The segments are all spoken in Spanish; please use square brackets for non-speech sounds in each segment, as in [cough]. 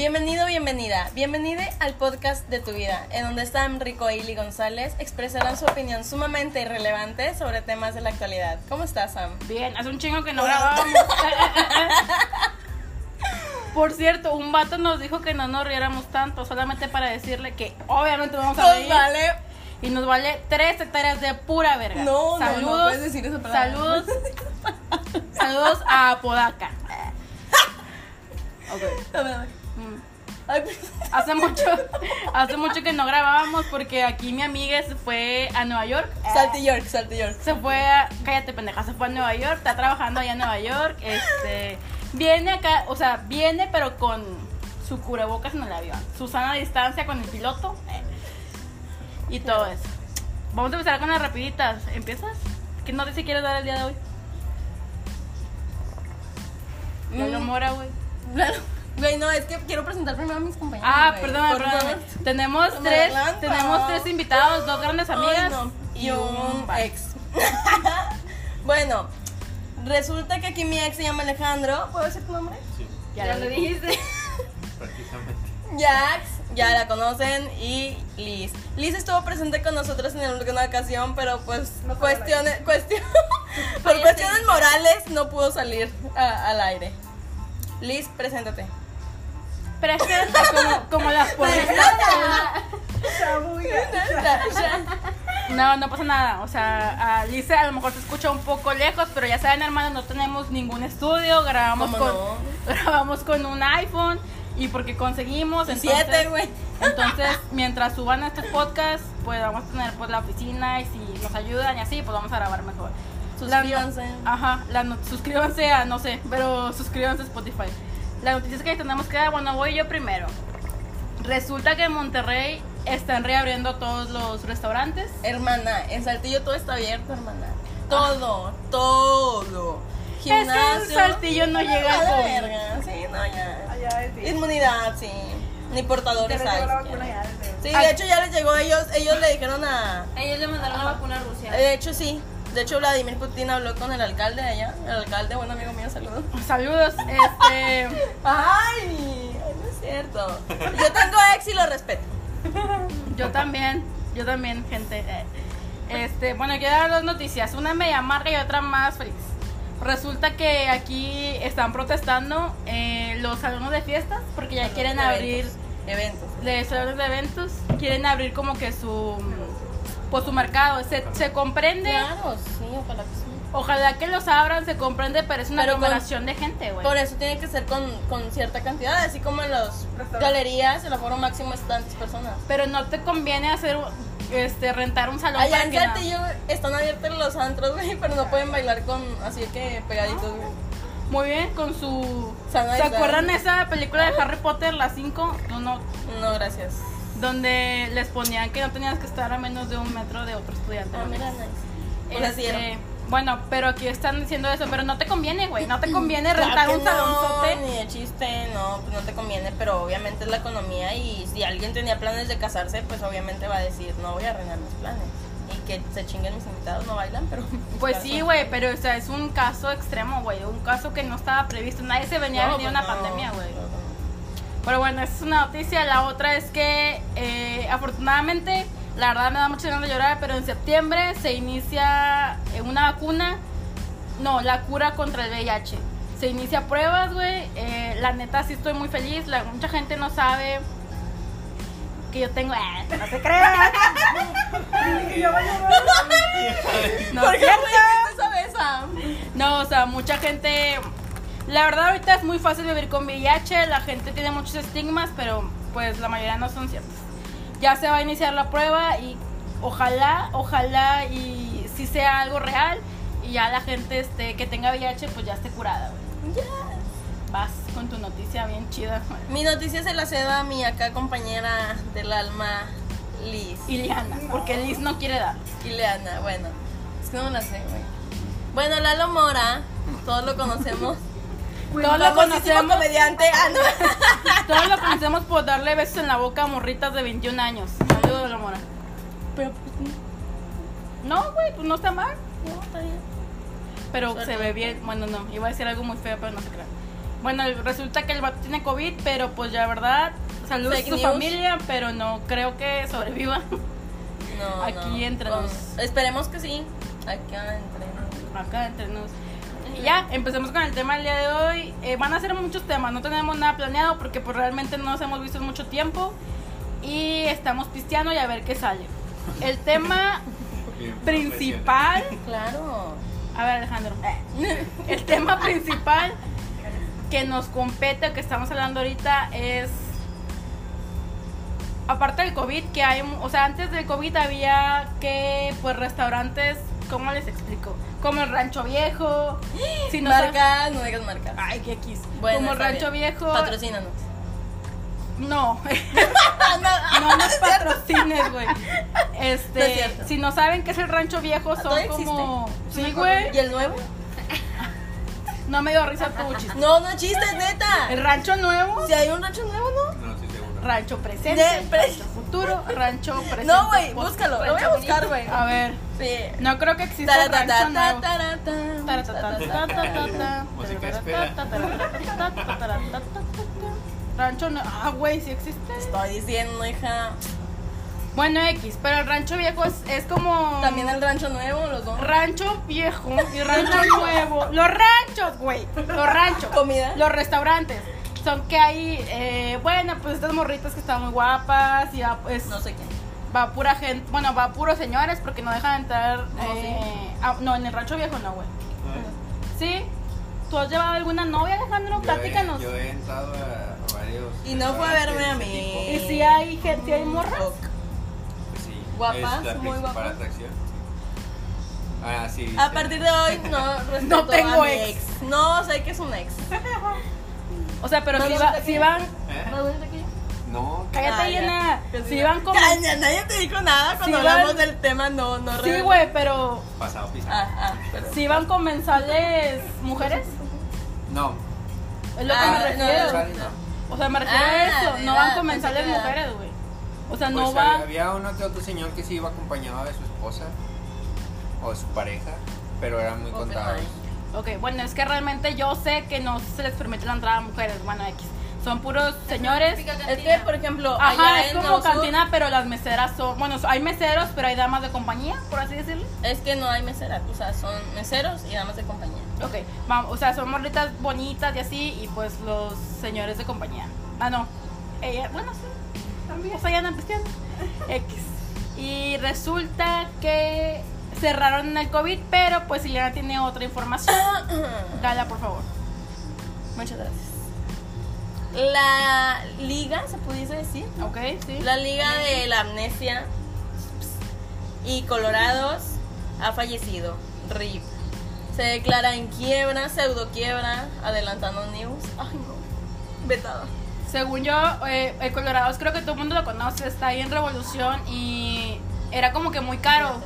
Bienvenido, bienvenida. Bienvenida al podcast de tu vida, en donde Sam, Rico e Ili González expresarán su opinión sumamente irrelevante sobre temas de la actualidad. ¿Cómo estás, Sam? Bien, hace un chingo que no grabábamos. [laughs] Por cierto, un vato nos dijo que no nos riéramos tanto, solamente para decirle que obviamente vamos a Nos reír. vale. Y nos vale tres hectáreas de pura verga. No, no, no saludos, puedes decir palabra. Saludos. [laughs] saludos a Apodaca. Ok. [laughs] Hace mucho, hace mucho que no grabábamos porque aquí mi amiga se fue a Nueva York. Salte York, salte York. Se fue a, cállate pendeja, se fue a Nueva York, está trabajando allá en Nueva York, este, viene acá, o sea, viene pero con su cubrebocas en el avión, su sana distancia con el piloto eh, y todo eso. Vamos a empezar con las rapiditas, ¿empiezas? ¿Qué noticia quieres dar el día de hoy? Lalo Mm. Mora, güey. Claro. Güey, no, es que quiero presentar primero a mis compañeros. Ah, güey. perdón, Por perdón. favor. Tenemos tres, tenemos tres invitados, dos grandes Ay, amigas no. y un ex. [laughs] bueno, resulta que aquí mi ex se llama Alejandro. ¿Puedo decir tu nombre? Sí, Ya, lo dijiste. [laughs] prácticamente. Jax, ya la conocen, y Liz. Liz estuvo presente con nosotros en alguna ocasión, pero pues cuestiones, cuestión, [laughs] por cuestiones morales no pudo salir a- al aire. Liz, preséntate. Que como, como las. No, no pasa nada. O sea, a Lice a lo mejor se escucha un poco lejos, pero ya saben, hermanos, no tenemos ningún estudio. Grabamos ¿Cómo con, no? [laughs] grabamos con un iPhone y porque conseguimos. Entonces, Siete, güey. Entonces, mientras suban estos podcasts, pues vamos a tener pues la oficina y si nos ayudan y así, pues vamos a grabar mejor. La- Suscríbanse. Ajá, la suscríbanse a, no sé, pero suscríbanse a Spotify. La noticia es que tenemos que dar, bueno, voy yo primero. Resulta que en Monterrey están reabriendo todos los restaurantes. Hermana, en Saltillo todo está abierto, hermana. Todo, todo. Gimnasio. Es que en Saltillo no llega a la COVID. verga. Sí, no, ya. Inmunidad, sí. Ni portadores hay. Sí, de hecho ya les llegó a ellos, ellos le dijeron a... Ellos le mandaron la vacuna a Rusia. De hecho sí, de hecho Vladimir Putin habló con el alcalde de allá, el alcalde, buen amigo mío, saludos. [laughs] Saludos, este. Ay, ay, no es cierto. Yo tengo ex y lo respeto. Yo también, yo también, gente. Eh, Este, bueno, quiero dar dos noticias, una media amarga y otra más feliz. Resulta que aquí están protestando eh, los salones de fiestas porque ya quieren abrir Eventos. de salones de eventos, quieren abrir como que su pues su mercado, se, se comprende, Claro, sí, ojalá que sí. ojalá que los abran, se comprende, pero es una Pero con- aglomeración de gente, güey. Por eso tiene que ser con, con cierta cantidad, así como en las galerías, el aforo máximo es tantas personas. Pero no te conviene hacer este rentar un salón Allá para en Saltillo están abiertos los antros, güey, pero no pueden bailar con así que pegaditos, güey. Muy bien, con su... ¿Se acuerdan de esa película de Harry Potter, la 5? No, no, No, gracias. Donde les ponían que no tenías que estar a menos de un metro de otro estudiante. Ah, mira, nice. Este, bueno, pero aquí están diciendo eso, pero no te conviene, güey, no te conviene rentar un salonzote. No, ni de chiste, no, pues no te conviene, pero obviamente es la economía y si alguien tenía planes de casarse, pues obviamente va a decir, no voy a arruinar mis planes. Y que se chinguen mis invitados, no bailan, pero... [laughs] Pues sí, güey, pero o sea, es un caso extremo, güey, un caso que no estaba previsto, nadie se venía a No, venir pues una no, pandemia, güey. no. Pero bueno, esa es una noticia. La otra es que, eh, afortunadamente, la verdad me da mucha ganas de llorar, pero en septiembre se inicia eh, una vacuna, no, la cura contra el VIH. Se inicia pruebas, güey. Eh, la neta sí estoy muy feliz. La- mucha gente no sabe que yo tengo... eh, no se crean. [laughs] [laughs] No, ¿Por es qué cierto. güey esa besa? No, o sea, mucha gente. La verdad, ahorita es muy fácil vivir con VIH. La gente tiene muchos estigmas, pero pues la mayoría no son ciertos. Ya se va a iniciar la prueba y ojalá, ojalá y si sea algo real y ya la gente este, que tenga VIH pues ya esté curada. güey. Vas con tu noticia bien chida. Mi noticia se la cedo a mi acá compañera del alma, Liz. Iliana, porque Liz no quiere dar. Ileana, bueno. Es que no me la sé, güey. Bueno, Lalo Mora, todos lo conocemos. [laughs] Todos lo conocemos, comediante. Ah, no. [laughs] todos lo conocemos por darle besos en la boca a morritas de 21 años. Saludos, la mora. Pero pues No, güey, pues no está mal. no, está bien. Pero Suerte. se ve bien. Bueno, no, iba a decir algo muy feo, pero no se crea. Bueno, resulta que el vato tiene COVID, pero pues ya, ¿verdad? Saludos Fake a su news. familia, pero no creo que sobreviva. No, [laughs] Aquí no. entre nos. Esperemos que sí. Acá entre nos. Acá entre nos. Y ya, empecemos con el tema del día de hoy. Eh, van a ser muchos temas, no tenemos nada planeado porque pues realmente no nos hemos visto en mucho tiempo. Y estamos pisteando y a ver qué sale. El tema principal. Claro. A ver, Alejandro. [laughs] El tema principal que nos compete, o que estamos hablando ahorita, es. Aparte del COVID, que hay. O sea, antes del COVID había que, pues, restaurantes. ¿Cómo les explico? Como el Rancho Viejo. Si no sabes- marcas, no digas marcas. Ay, qué X. Bueno, Como Rancho bien. Viejo. Patrocínanos. No. [laughs] [laughs] no, No nos patrocines, güey. Este, No es cierto. si no saben qué es el Rancho Viejo, son ¿Todavía como. existe? Sí, güey. ¿Y el nuevo? No me dio risa tu chiste. No, no chistes, neta. El Rancho Nuevo. Si hay un rancho nuevo, ¿no? No estoy seguro. Rancho presente, De- pre- rancho futuro, rancho presente. No, güey, búscalo. Lo voy a buscar, güey. A ver, Sí. No creo que exista un rancho Taratata, nuevo. Rancho nuevo. Ah, güey, sí existe. Estoy diciendo, hija. Bueno, X, pero el rancho viejo es, es como. También el rancho nuevo, los dos. Rancho viejo y rancho nuevo. Los ranchos, güey. Los ranchos. Comida. Los restaurantes. Son que hay, eh, bueno, pues estas morritas que están muy guapas y va, pues, No sé quién. Va pura gente, bueno, va puros señores porque no dejan entrar. No, eh, no, en el rancho viejo no, güey. ¿Sí? ¿Tú has llevado alguna novia, Alejandro? Yo he- Platícanos. Yo he entrado a, varios. Y no fue a verme a mí. ¿Y si hay gente, si hay morras? Sí. Guapas, Es muy guapas. atracción. Ah, sí. A sí. partir de hoy no [laughs] No tengo a mi ex. No, sé que es un ex. O sea, pero ¿Más si, va, si van. ¿Eh? No. Cállate. Que Si van como. Ya, ya, nadie te dijo nada cuando van- hablamos del tema, no, no. Sí, güey, pero. Pasado pisado. Ah, ah, pero. Si van comensales mujeres. No. Es lo que Ah, me no, refiero. no, no. O sea, me refiero Ah, a eso. No van comensales que mujeres, güey. O sea, no Pues va. había uno que otro señor que sí iba acompañado de su esposa o de su pareja, pero eran muy contados. Ok, bueno, es que realmente yo sé que no se les permite la entrada a mujeres. Bueno, X. Son puros señores. Es que, por ejemplo, Ajá, allá es como Sur, cantina, pero las meseras son. Bueno, hay meseros, pero hay damas de compañía, por así decirlo. es que no hay meseras, o sea, son meseros y damas de compañía. Ok, vamos, o sea, son morritas bonitas y así, y pues los señores de compañía. Ah, no. Ella, bueno, sí, también, o sea, ya andan. [laughs] X. Y resulta que cerraron en el COVID, pero pues Ileana tiene otra información. [coughs] Dala, por favor. Muchas gracias. La liga, se pudiese decir, Ok, sí. la liga de la amnesia y Colorados ha fallecido. RIP. Se declara en quiebra, pseudo quiebra, adelantando news. Ay, no. Vetada. Según yo, eh, el Colorados creo que todo el mundo lo conoce, está ahí en Revolución y era como que muy caro.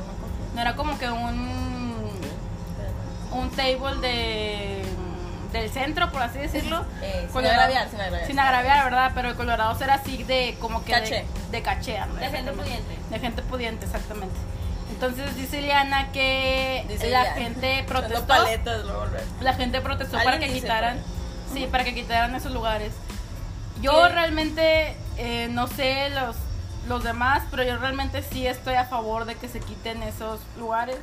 No era como que un, un table de del centro, por así decirlo. [laughs] Eh, sin agraviar, sin agraviar. Sin agraviar, ¿verdad? Pero el Colorado era así de como que Caché. de, de caché. ¿no? De gente pudiente. De gente pudiente, exactamente. Entonces dice Liana que Dice la gente protestó. paletas. La gente protestó para que quitaran, sí, para que quitaran esos lugares. Yo ¿Qué? realmente eh, no sé los los demás, pero yo realmente sí estoy a favor de que se quiten esos lugares.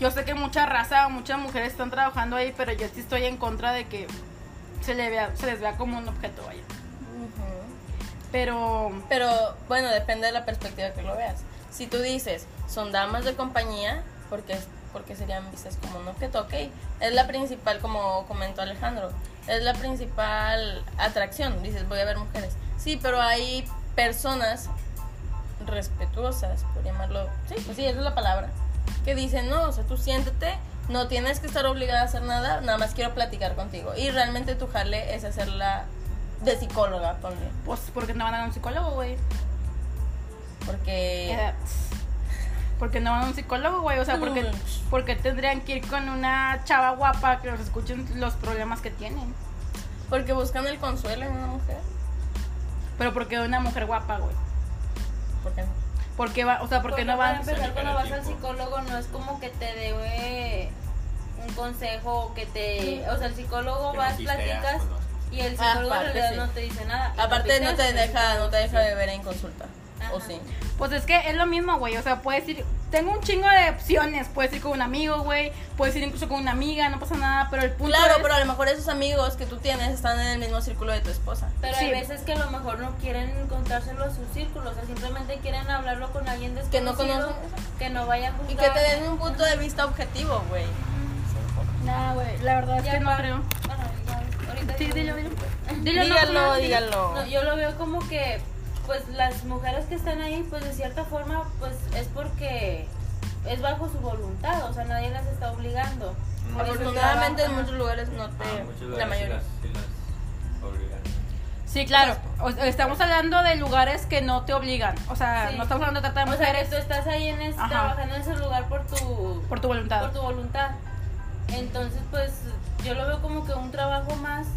Yo sé que mucha raza, muchas mujeres están trabajando ahí, pero yo sí estoy en contra de que se, le vea, se les vea como un objeto, vaya. Pero Pero bueno, depende de la perspectiva que lo veas. Si tú dices, son damas de compañía, porque, porque serían vistas como un objeto, ok. Es la principal, como comentó Alejandro, es la principal atracción. Dices, voy a ver mujeres. Sí, pero hay personas respetuosas, por llamarlo. Sí, pues sí, esa es la palabra. Que dicen, no, o sea, tú siéntete, no tienes que estar obligada a hacer nada, nada más quiero platicar contigo. Y realmente tu jale es hacerla de psicóloga, ponle. pues porque no van a un psicólogo, güey. Porque. Eh, Porque no van a un psicólogo, güey. O sea, porque, porque tendrían que ir con una chava guapa que los escuchen los problemas que tienen. Porque buscan el consuelo en una mujer. Pero porque una mujer guapa, güey. ¿Por qué no? Porque va, o sea, porque no para van. empezar, Salir cuando vas al psicólogo no es como que te dé un consejo que te, o sea, el psicólogo vas, platicas pues, y el Ah, psicólogo en aparte, realidad sí. no te dice nada. Aparte no te pisteas, deja, no te deja beber en consulta. ¿O Ajá. sí? Pues es que es lo mismo, güey. O sea, puedes ir. Tengo un chingo de opciones. Puedes ir con un amigo, güey. Puedes ir incluso con una amiga, no pasa nada. Pero el punto Claro, es- pero a lo mejor esos amigos que tú tienes están en el mismo círculo de tu esposa. Pero Sí. hay veces que a lo mejor no quieren contárselo a su círculo, o sea, simplemente quieren hablarlo con alguien Que no conocen. que no vaya a Y que te den un punto de vista objetivo, güey. Nah, güey. La verdad es Ya que no creo. Bueno, ya, ahorita Sí, dilo, dilo. Dilo, Dígalo, no, dígalo. No, yo lo veo como que, pues las mujeres que están ahí, pues de cierta forma, pues es porque es bajo su voluntad, o sea, nadie las está obligando. Eso Afortunadamente en muchos lugares no te... Ah, la sí mayoría. las- sí las obligan. Sí, claro. O- estamos hablando de lugares que no te obligan. O sea, Sí. no estamos hablando de trata de O sea, que mujeres tú estás ahí en ese, trabajando en ese lugar por tu, por tu voluntad. por tu voluntad. Entonces, pues yo lo veo como que un trabajo más,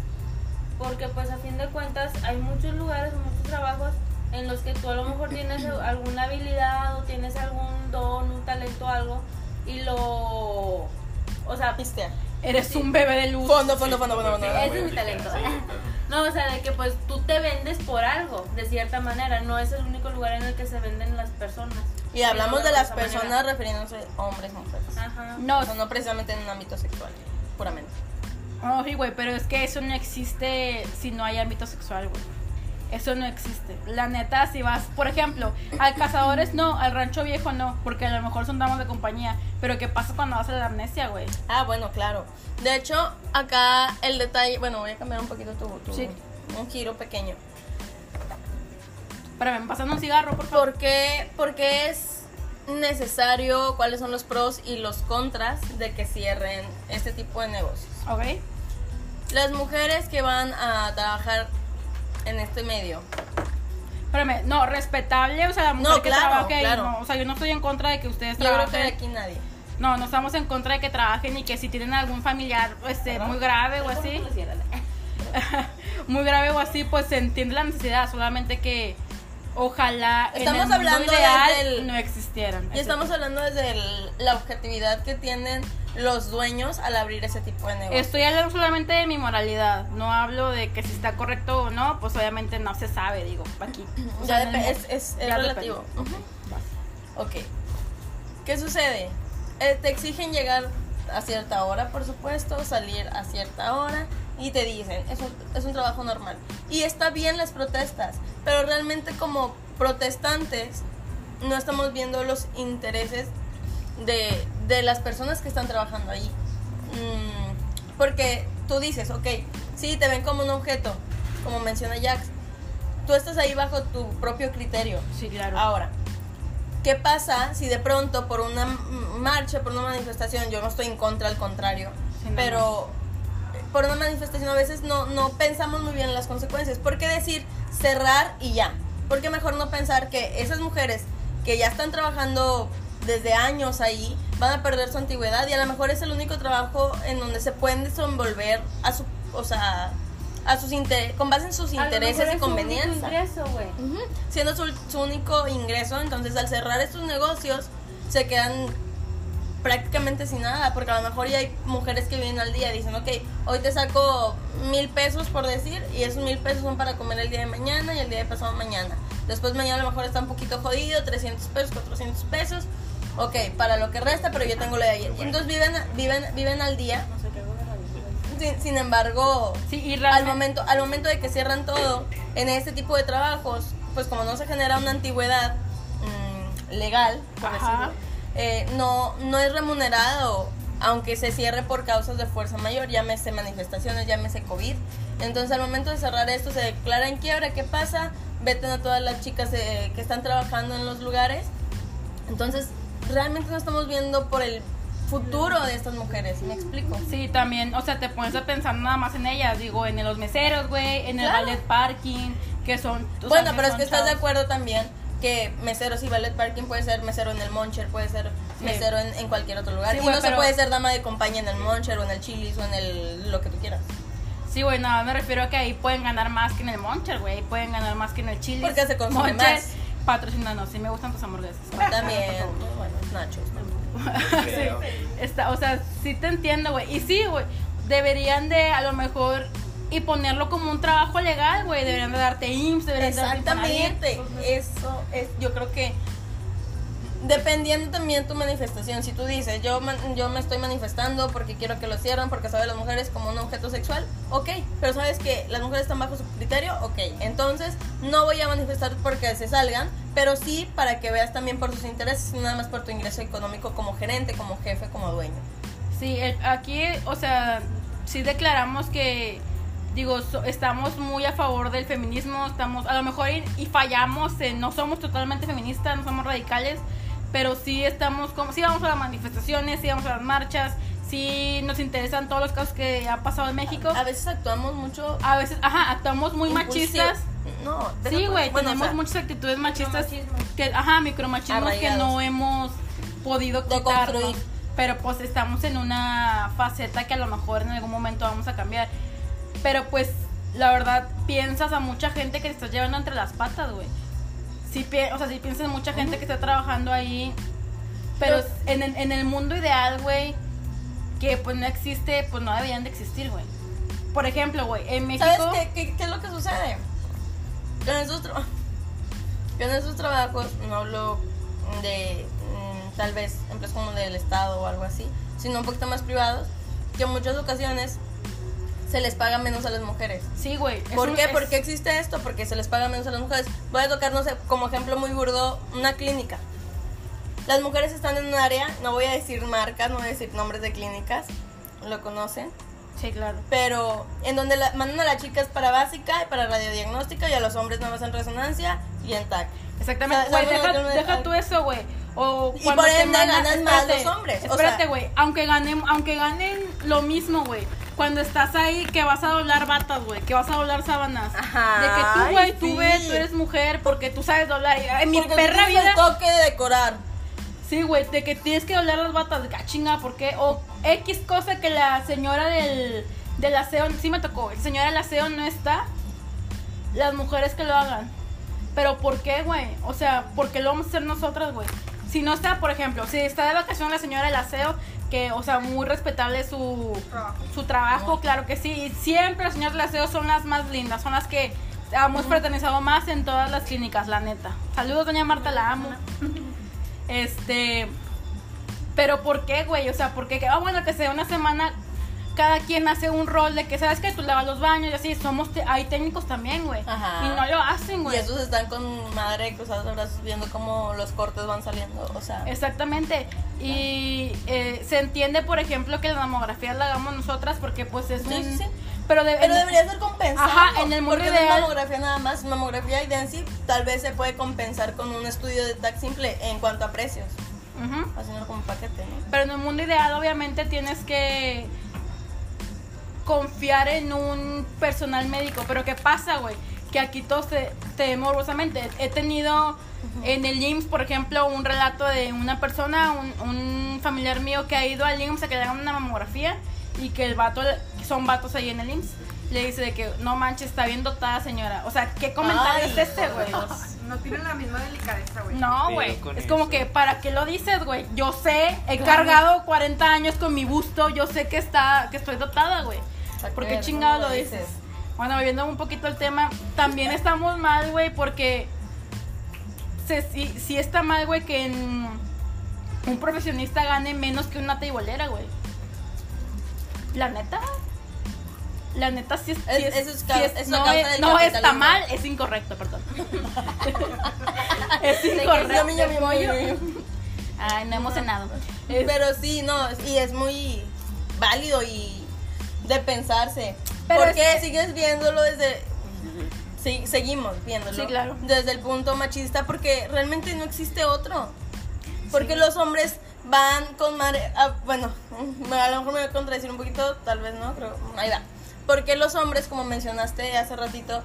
porque pues a fin de cuentas hay muchos lugares, muchos trabajos en los que tú a lo mejor tienes alguna habilidad o tienes algún don, un talento, algo, y lo... O sea, Pistea. Eres un bebé de luz. Fondo, fondo, fondo, fondo, Ese es mi talento. [laughs] no, o sea, de que pues tú te vendes por algo, de cierta manera, no es el único lugar en el que se venden las personas. Y hablamos de las manera. personas refiriéndose a hombres, mujeres. Ajá. No, O sea, no precisamente en un ámbito sexual, puramente. no, sí, güey, pero es que eso no existe si no hay ámbito sexual, güey. Eso no existe. La neta, si vas, por ejemplo, al cazadores no, al rancho viejo no, porque a lo mejor son damas de compañía. Pero ¿qué pasa cuando vas a la amnesia, güey? Ah, bueno, claro. De hecho, acá el detalle, bueno, voy a cambiar un poquito tu, tu- Sí. un giro pequeño. Para me pasan un cigarro, por favor. ¿Por qué, por qué es necesario, cuáles son los pros y los contras de que cierren este tipo de negocios? ¿Ok? Las mujeres que van a trabajar en este medio, Espérame, no, respetable, o sea, la mujer No, que claro, trabaje claro. no, o sea, yo no estoy en contra de que ustedes yo creo trabajen. que aquí nadie. No, no estamos en contra de que trabajen y que si tienen algún familiar este, muy grave o así, [laughs] muy grave o así, pues se entiende la necesidad, solamente que ojalá Estamos en el mundo hablando ideal desde el- no existieran. Y estamos hablando desde el- la objetividad que tienen los dueños al abrir ese tipo de negocios. Estoy hablando solamente de mi moralidad, no hablo de que si está correcto o no, pues obviamente no se sabe, digo, aquí. O Ya sea, es, es- es ya relativo. Vas. Ok. ¿Qué sucede? Eh, te exigen llegar a cierta hora, por supuesto, salir a cierta hora y te dicen, es un, es un trabajo normal. Y está bien las protestas, pero realmente como protestantes no estamos viendo los intereses de, de las personas que están trabajando ahí. Mm, porque tú dices, ok, sí, te ven como un objeto, como menciona Jax. Tú estás ahí bajo tu propio criterio. Sí, claro. Ahora, ¿qué pasa si de pronto por una marcha, por una manifestación, yo no estoy en contra, al contrario, Sí, pero por una manifestación a veces no, no pensamos muy bien en las consecuencias? ¿Por qué decir cerrar y ya? ¿Por qué mejor no pensar que esas mujeres que ya están trabajando desde años ahí van a perder su antigüedad y a lo mejor es el único trabajo en donde se pueden desenvolver a su, o sea, a sus inter- con base en sus intereses y es su único conveniencia. ingreso. Ujú, Siendo su, su único ingreso, entonces al cerrar estos negocios se quedan prácticamente sin nada, porque a lo mejor ya hay mujeres que vienen al día y dicen, ok, hoy te saco mil pesos por decir, y esos mil pesos son para comer el día de mañana y el día de pasado mañana. Después mañana a lo mejor está un poquito jodido, 300 pesos, 400 pesos, ok, para lo que resta, pero yo tengo lo de ayer. Entonces viven, viven, viven al día, sin, sin embargo, Sí, y al momento, al momento de que cierran todo en este tipo de trabajos, pues como no se genera una antigüedad mm, legal, por decirlo, eh, no, no es remunerado, aunque se cierre por causas de fuerza mayor, llámese manifestaciones, llámese COVID. Entonces al momento de cerrar esto se declara en quiebra, ¿qué pasa? Veten a todas las chicas eh, que están trabajando en los lugares. Entonces realmente no estamos viendo por el futuro de estas mujeres, ¿me explico? Sí, también, o sea, te pones a pensar nada más en ellas, digo, en los meseros, güey, en el Claro. ballet parking, que son... Bueno, pero es que estás de acuerdo también que mesero si ballet parking puede ser mesero en el Moncher, puede ser Sí. mesero en, en cualquier otro lugar. Sí, y no se puede ser dama de compañía en el Moncher o en el Chili's o en el lo que tú quieras. Sí, güey, nada, me refiero a que ahí pueden ganar más que en el Moncher, güey, pueden ganar más que en el Chili. Porque se consume más. Patrocínanos, sí me gustan tus hamburguesas. También, bueno, nachos. [laughs] Está, o sea, sí te entiendo, güey. Y sí, güey, deberían de a lo mejor y ponerlo como un trabajo legal, güey. Deberían de darte IMSS, deberían de darte Exactamente, eso es, yo creo que dependiendo también tu manifestación, si tú dices, yo, yo me estoy manifestando porque quiero que lo cierren, porque sabe las mujeres como un objeto sexual, ok, pero sabes que las mujeres están bajo su criterio, ok, entonces no voy a manifestar porque se salgan, pero sí para que veas también por sus intereses, no nada más por tu ingreso económico como gerente, como jefe, como dueño. Sí, el- aquí, o sea, sí declaramos que, digo, estamos muy a favor del feminismo, estamos, a lo mejor y, y fallamos, en- no somos totalmente feministas, no somos radicales, pero sí estamos como, sí vamos a las manifestaciones, sí vamos a las marchas, sí nos interesan todos los casos que ha pasado en México. A veces actuamos mucho A veces, ajá, actuamos muy impulsivo. machistas. No, Sí, güey, bueno, o tenemos sea, muchas actitudes machistas que, ajá, micromachismos que no hemos podido quitarnos. Pero pues estamos en una faceta que a lo mejor en algún momento vamos a cambiar. Pero pues la verdad piensas a mucha gente que te estás llevando entre las patas, güey. Sí, o sea, sí piensas en mucha gente que está trabajando ahí. Pero en, el- en el mundo ideal, güey, que pues no existe, pues no deberían de existir, güey. Por ejemplo, güey, en México... ¿Sabes qué, qué, qué es lo que sucede? En esos, tra- [laughs] en esos trabajos, no hablo de mm, tal vez empresas como del Estado o algo así, sino un poquito más privados, que en muchas ocasiones se les paga menos a las mujeres. Sí, güey. ¿Por un- qué? es- ¿Por qué existe esto? Porque se les paga menos a las mujeres. Voy a tocar, no sé, como ejemplo muy burdo, una clínica. Las mujeres están en un área, no voy a decir marcas, no voy a decir nombres de clínicas, lo conocen Sí, claro. pero en donde la- mandan a las chicas para básica y para radiodiagnóstica y a los hombres nada más en resonancia y en TAC. Exactamente, güey, ¿sabes deja, deja tú eso, güey. O Y cuando por te ende ganan más los hombres, o Espérate, sea. güey. aunque ganen, aunque ganen lo mismo, güey. Cuando estás ahí que vas a doblar batas, güey, que vas a doblar sábanas. Ajá, De que tú, ay, güey, tú sí. ves, tú eres mujer porque tú sabes doblar. Y, En mi perra el vida. toque de decorar. Sí, güey, de que tienes que doblar las batas, de que, ah, chinga, ¿por qué? O X cosa que la señora del, del aseo, sí me tocó, el señora del aseo no está, las mujeres que lo hagan. Pero ¿por qué, güey? O sea, ¿por qué lo vamos a hacer nosotras, güey? Si no está, por ejemplo, si está de vacación la señora del aseo, que, o sea, muy respetable su, su trabajo, claro que sí. Y siempre las señoras del aseo son las más lindas, son las que hemos fraternizado más en todas las clínicas, la neta. Saludos, doña Marta, la amo. Este. Pero ¿por qué, güey? O sea, ¿por qué? Ah, bueno, que sea una semana. Cada quien hace un rol de que, ¿sabes que Tú lavas los baños y así. Somos te- hay técnicos también, güey. Y no lo hacen, Y güey. esos están con madre cruzados brazos viendo cómo los cortes van saliendo. O sea, Exactamente. Y eh, se entiende, por ejemplo, que la mamografía la hagamos nosotras porque, pues, es Sí, un. sí, sí. Pero, de- pero en- debería ser compensado. Ajá, en el mundo porque no es ideal- mamografía nada más, mamografía y density tal vez se puede compensar con un estudio de TAC simple en cuanto a precios. Ujú. Haciéndolo como paquete, ¿no? Pero en el mundo ideal, obviamente, tienes que confiar en un personal médico. Pero ¿qué pasa, güey? Que aquí todos te, te morbosamente. He tenido en el IMSS, por ejemplo, un relato de una persona, un, un familiar mío que ha ido al IMSS a que le hagan una mamografía y que el vato, son vatos ahí en el IMSS. Le dice de que no manches, está bien dotada, señora. O sea, ¿qué comentario Ay, es este, güey? No tienen la misma delicadeza, güey. No, güey. Es como que, ¿para qué lo dices, güey? Yo sé, he cargado 40 años con mi busto, yo sé que está, que estoy dotada, güey. ¿Por qué chingado ¿cómo lo dices? Bueno, volviendo un poquito al tema, también estamos mal, güey, porque se, sí, sí está mal, güey, que en un profesionista gane menos que una teibolera, güey. La neta. La neta sí es, sí Es- es- eso es sí ca- es- es no, no está mal, es incorrecto, perdón. [laughs] [laughs] es incorrecto. yumi, yumi, yumi. Ay, no hemos cenado. Pero sí, no, y es muy válido y de pensarse. Pero porque es sigues viéndolo desde... Sí, seguimos viéndolo. Sí, claro. Desde el punto machista porque realmente no existe otro. Porque Sí. los hombres van con madre... ah, bueno, [laughs] a lo mejor me voy a contradecir un poquito, tal vez no, pero ahí va. Porque los hombres, como mencionaste hace ratito,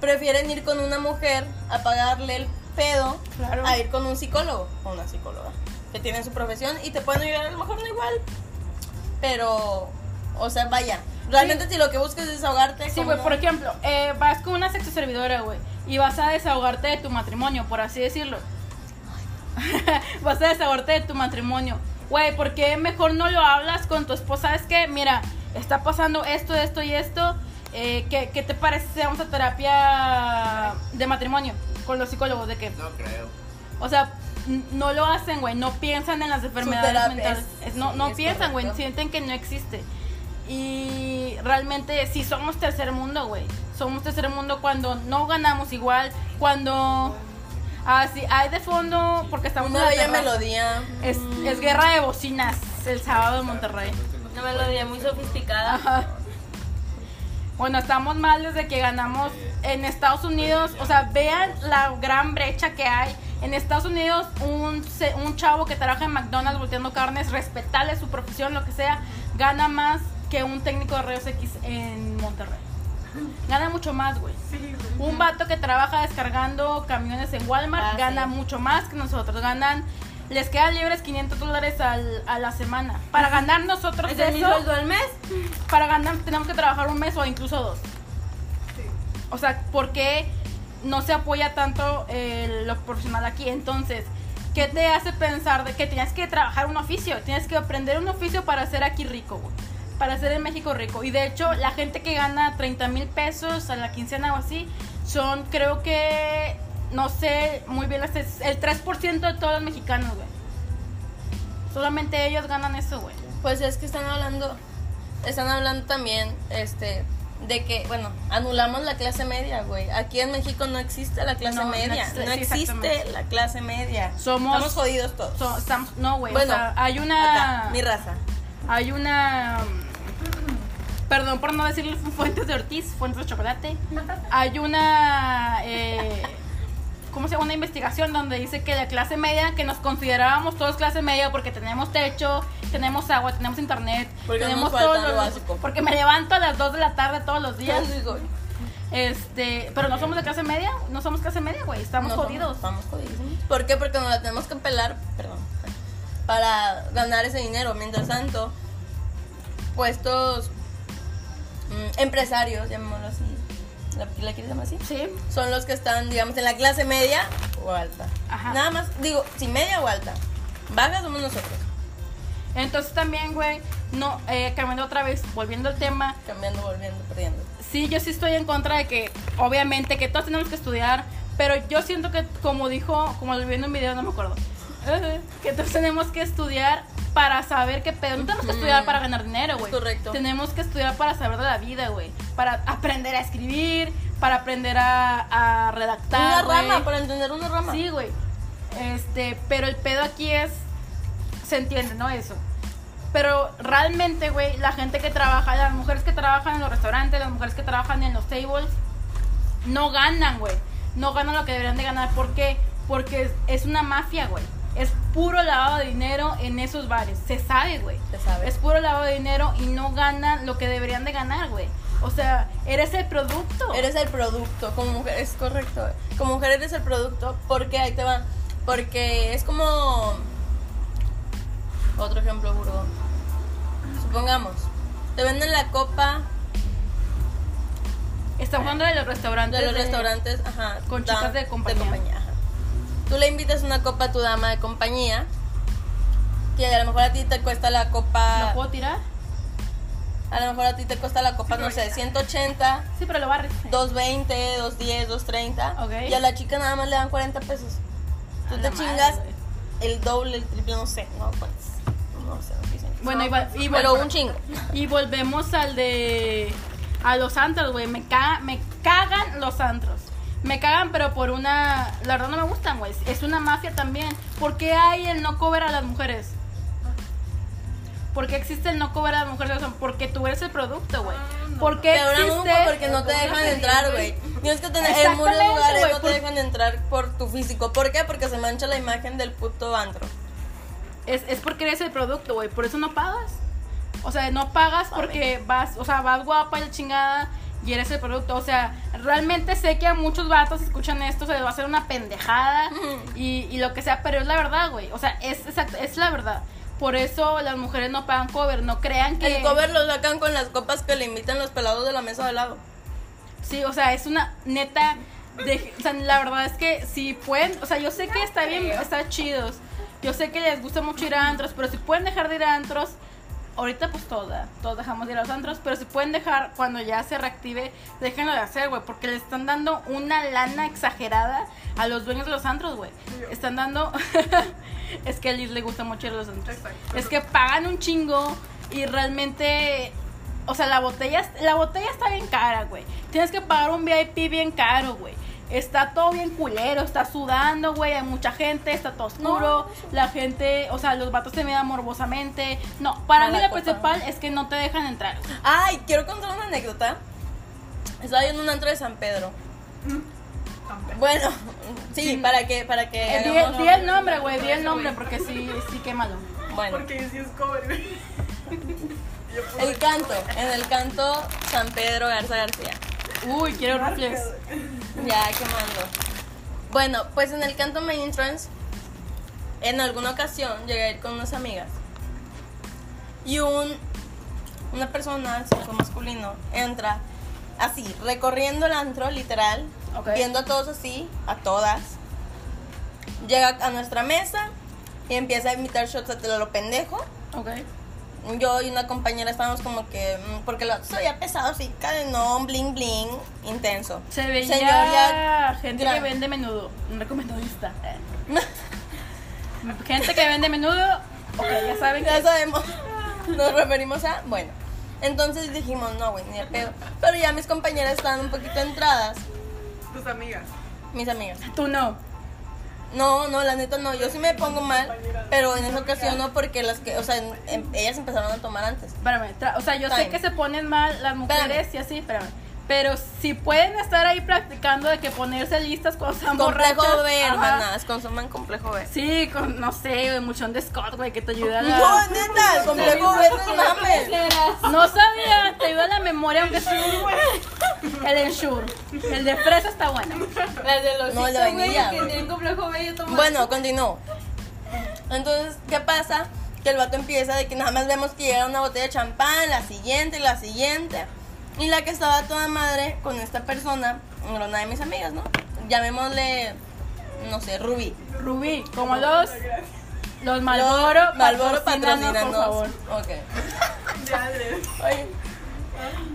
prefieren ir con una mujer a pagarle el pedo Claro. a ir con un psicólogo o una psicóloga que tienen su profesión y te pueden ayudar a lo mejor no igual. Pero, o sea, vaya. Realmente si lo que buscas es desahogarte. Sí, ¿cómo güey, no? por ejemplo, eh, vas con una sexo servidora, güey, y vas a desahogarte de tu matrimonio, por así decirlo. [laughs] vas a desahogarte de tu matrimonio. güey, ¿por qué mejor no lo hablas con tu esposa? Es que, mira, está pasando esto, esto y esto. Eh, ¿qué, ¿Qué te parece si vamos a terapia de matrimonio con los psicólogos? De que, No creo. o sea, no lo hacen, güey, no piensan en las enfermedades mentales. es- Es- no sí, no es piensan, güey, sienten que no existe. Y realmente sí somos tercer mundo, güey. Somos tercer mundo cuando no ganamos igual, cuando... Ah, sí, hay de fondo, porque estamos Una bella melodía. Es, es guerra de bocinas el sábado en Monterrey. Una melodía muy sofisticada. Ajá. Bueno, estamos mal desde que ganamos en Estados Unidos. O sea, vean la gran brecha que hay. En Estados Unidos, un, se- un chavo que trabaja en McDonald's volteando carnes, respetable su profesión, lo que sea, gana más que un técnico de rayos X en Monterrey. [laughs] Gana mucho más, güey. Un vato que trabaja descargando camiones en Walmart Ah, gana sí. mucho más que nosotros. Ganan, les quedan libres 500 dólares al- a la semana. Para ganar nosotros ¿Es el sueldo al mes? para ganar tenemos que trabajar un mes o incluso dos. O sea, ¿por qué no se apoya tanto eh, lo profesional aquí? Entonces, ¿qué te hace pensar de que tienes que trabajar un oficio? Tienes que aprender un oficio para ser aquí rico, güey. Para ser en México rico. Y de hecho, la gente que gana 30 mil pesos a la quincena o así, son creo que, no sé muy bien, el 3% de todos los mexicanos, güey. Solamente ellos ganan eso, güey. Pues es que están hablando, están hablando también, este, de que, bueno, anulamos la clase media, güey. Aquí en México no existe la clase No, media, no existe la clase media. Somos- Estamos jodidos todos. So- estamos- no, güey. bueno, o sea, hay una. acá, mi raza. Hay una. Perdón por no decirle [laughs] fuentes de Ortiz, fuentes de chocolate. Hay una. eh, ¿Cómo se llama? Una investigación donde dice que la clase media, que nos considerábamos todos clase media porque tenemos techo, tenemos agua, tenemos internet, Porque tenemos todos lo básico. Porque me levanto a las 2 de la tarde todos los días. Digo, Este, pero no somos de clase media, no somos clase media, güey, estamos no somos- jodidos. Estamos jodidos. ¿Por qué? Porque nos la tenemos que pelar, perdón, para ganar ese dinero. Mientras tanto, puestos mm, empresarios, llamémoslo así. ¿La, la quieres llamar así? Sí. son los que están, digamos, en la clase media o alta. Ajá. Nada más, digo, si media o alta. Baja somos nosotros. Entonces también, güey, no, eh, cambiando otra vez, volviendo al tema, Cambiando, volviendo, perdiendo. sí, yo sí estoy en contra de que, obviamente, que todos tenemos que estudiar, pero yo siento que, como dijo, como lo vi en un video, no me acuerdo, que todos tenemos que estudiar para saber qué pedo. No tenemos que estudiar para ganar dinero, güey. Correcto. Tenemos que estudiar para saber de la vida, güey. Para aprender a escribir, para aprender a, a redactar. Una rama, para entender una rama. Sí, güey. Este, pero el pedo aquí es. Se entiende, ¿no? Eso. Pero realmente, güey, la gente que trabaja, las mujeres que trabajan en los restaurantes, las mujeres que trabajan en los tables, no ganan, güey. No ganan lo que deberían de ganar. ¿Por qué? Porque es una mafia, güey. Es puro lavado de dinero en esos bares. Se sabe, güey. Se sabe. Es puro lavado de dinero y no ganan lo que deberían de ganar, güey. O sea, eres el producto. Eres el producto, como mujer, es correcto. Como mujer eres el producto, porque ahí te va. Porque es como. Otro ejemplo burdo. Supongamos, te venden la copa Estamos hablando de los restaurantes. de los restaurantes, ajá. con chicas de compañía. ajá. Tú le invitas una copa a tu dama de compañía, que a lo mejor a ti te cuesta la copa. ¿Lo puedo tirar? A lo mejor a ti te cuesta la copa, no sé, 180, Sí, pero lo barres. 220, 210, 230. Ok. Y a la chica nada más le dan 40 pesos. Tú A te madre, chingas el doble, el triple, no sé, no, pues. No sé, no dicen. Bueno, y, va- y Pero un chingo. [laughs] y volvemos al de. A los antros, güey. Me, ca- me cagan los antros. Me cagan, pero por una. La verdad no me gustan, güey. Es una mafia también. ¿Por qué hay el no cover a las mujeres? ¿Por qué existe el no cover a las mujeres? O sea, porque tú eres el producto, güey. ¿Por qué existe? pues, porque no te dejan entrar, güey. Tienes que tener en muchos lugares güey, no te dejan entrar por tu físico. ¿Por qué? Porque se mancha la imagen del puto antro. Es, es porque eres el producto, güey. Por eso no pagas. O sea, no pagas porque vas, o sea, vas guapa y la chingada y eres el producto. O sea, realmente sé que a muchos vatos escuchan esto, se les va a hacer una pendejada y, y lo que sea, pero es la verdad, güey. O sea, es exacto, es la verdad. Por eso las mujeres no pagan cover, no crean que... El cover lo sacan con las copas que le invitan los pelados de la mesa de lado. Sí, o sea, es una neta. De, o sea, la verdad es que si pueden. O sea, yo sé que está bien, está chidos. Yo sé que les gusta mucho ir a antros, pero si pueden dejar de ir a antros, ahorita pues toda, todos dejamos de ir a los antros, pero si pueden dejar cuando ya se reactive, déjenlo de hacer, güey, porque le están dando una lana exagerada a los dueños de los antros, güey. Están dando [laughs] es que a Liz le gusta mucho ir a los antros. Exacto. Es que pagan un chingo y realmente o sea, la botella la botella está bien cara, güey. Tienes que pagar un VIP bien caro, güey. Está todo bien culero, está sudando, güey, hay mucha gente, está todo oscuro, la gente, o sea, los vatos te miran morbosamente. No, para mí la copa. principal es que no te dejan entrar. Ay, quiero contar una anécdota. Estaba yo en un antro de San Pedro. Bueno, sí, para que, para que. Eh, di, el nombre, güey, di el nombre porque sí, sí, quémalo. Bueno, Porque sí es puse [laughs] el canto, en el canto San Pedro Garza García. Uy, quiero rufles. [laughs] Ya quemando. Bueno, pues en el canto Main Entrance, en alguna ocasión llegué a ir con unas amigas. Y un una persona, sexo masculino, entra así, recorriendo el antro, literal, viendo a todos así, a todas. Llega a nuestra mesa y empieza a invitar shots a lo pendejo. Ok. Yo y una compañera estábamos como que, mm, porque lo se veía pesado, así, cadenón, bling bling, intenso. Se veía Señor, ya- gente ya. que vende menudo, un recomendadista. [laughs] Gente que vende menudo, ok, ya saben Ya que sabemos. Nos referimos a. Bueno. Entonces dijimos, no, güey, ni de pedo. Pero ya mis compañeras estaban un poquito entradas. tus amigas. Mis amigas. tú no. No, no, la neta no. Yo sí me pongo mal. Pero en esa ocasión no, porque las que. O sea, en- en- ellas empezaron a tomar antes. Espérame, tra- o sea, yo sé Time. que se ponen mal las mujeres y así, espérame. Pero si pueden estar ahí practicando de que ponerse listas cuando están Complejo borrachas, B, ajá. hermanas. Consuman complejo B. Sí, con, no sé, güey, muchón de Scott, güey, que te ayuda a la... No, neta, complejo B no es mames. No sabía, te ayuda a la memoria, aunque sea el Ensure. El de fresa está bueno. Las de los No, el güey, vainilla, que tienen complejo bello toman. Bueno, continúo. Entonces, ¿qué pasa? Que el vato empieza de que nada más vemos que llega una botella de champán, la siguiente, la siguiente. Y la que estaba toda madre con esta persona, era una de mis amigas, ¿no? Llamémosle, no sé, Rubí. Rubí, como los, los Malboro, Malboro patrocínanos, patrocínanos. por favor. Ok. [laughs] Ya. Oye. [laughs]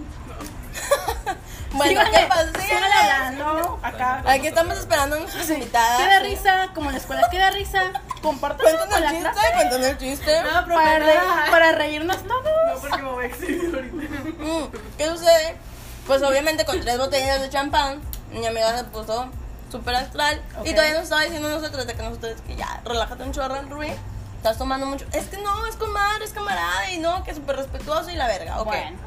[laughs] bueno, ¿qué síganle Síganle. hablando acá. Aquí estamos esperando a nuestras invitadas. Queda risa, como en la escuela, queda risa. Compartan Cuéntanos con el la chiste, clase. cuéntanos el chiste. para, re- para reírnos todos. No, porque me voy a exhibir ahorita. Mm, ¿Qué sucede? Pues obviamente con tres botellas de champán, mi amiga se puso súper astral Ok. y todavía nos estaba diciendo nosotros de que nosotros que ya, relájate un chorro, Rubí. Estás tomando mucho. Es que no, es comadre, es camarada y no, que es súper respetuoso y la verga. Ok. Bueno,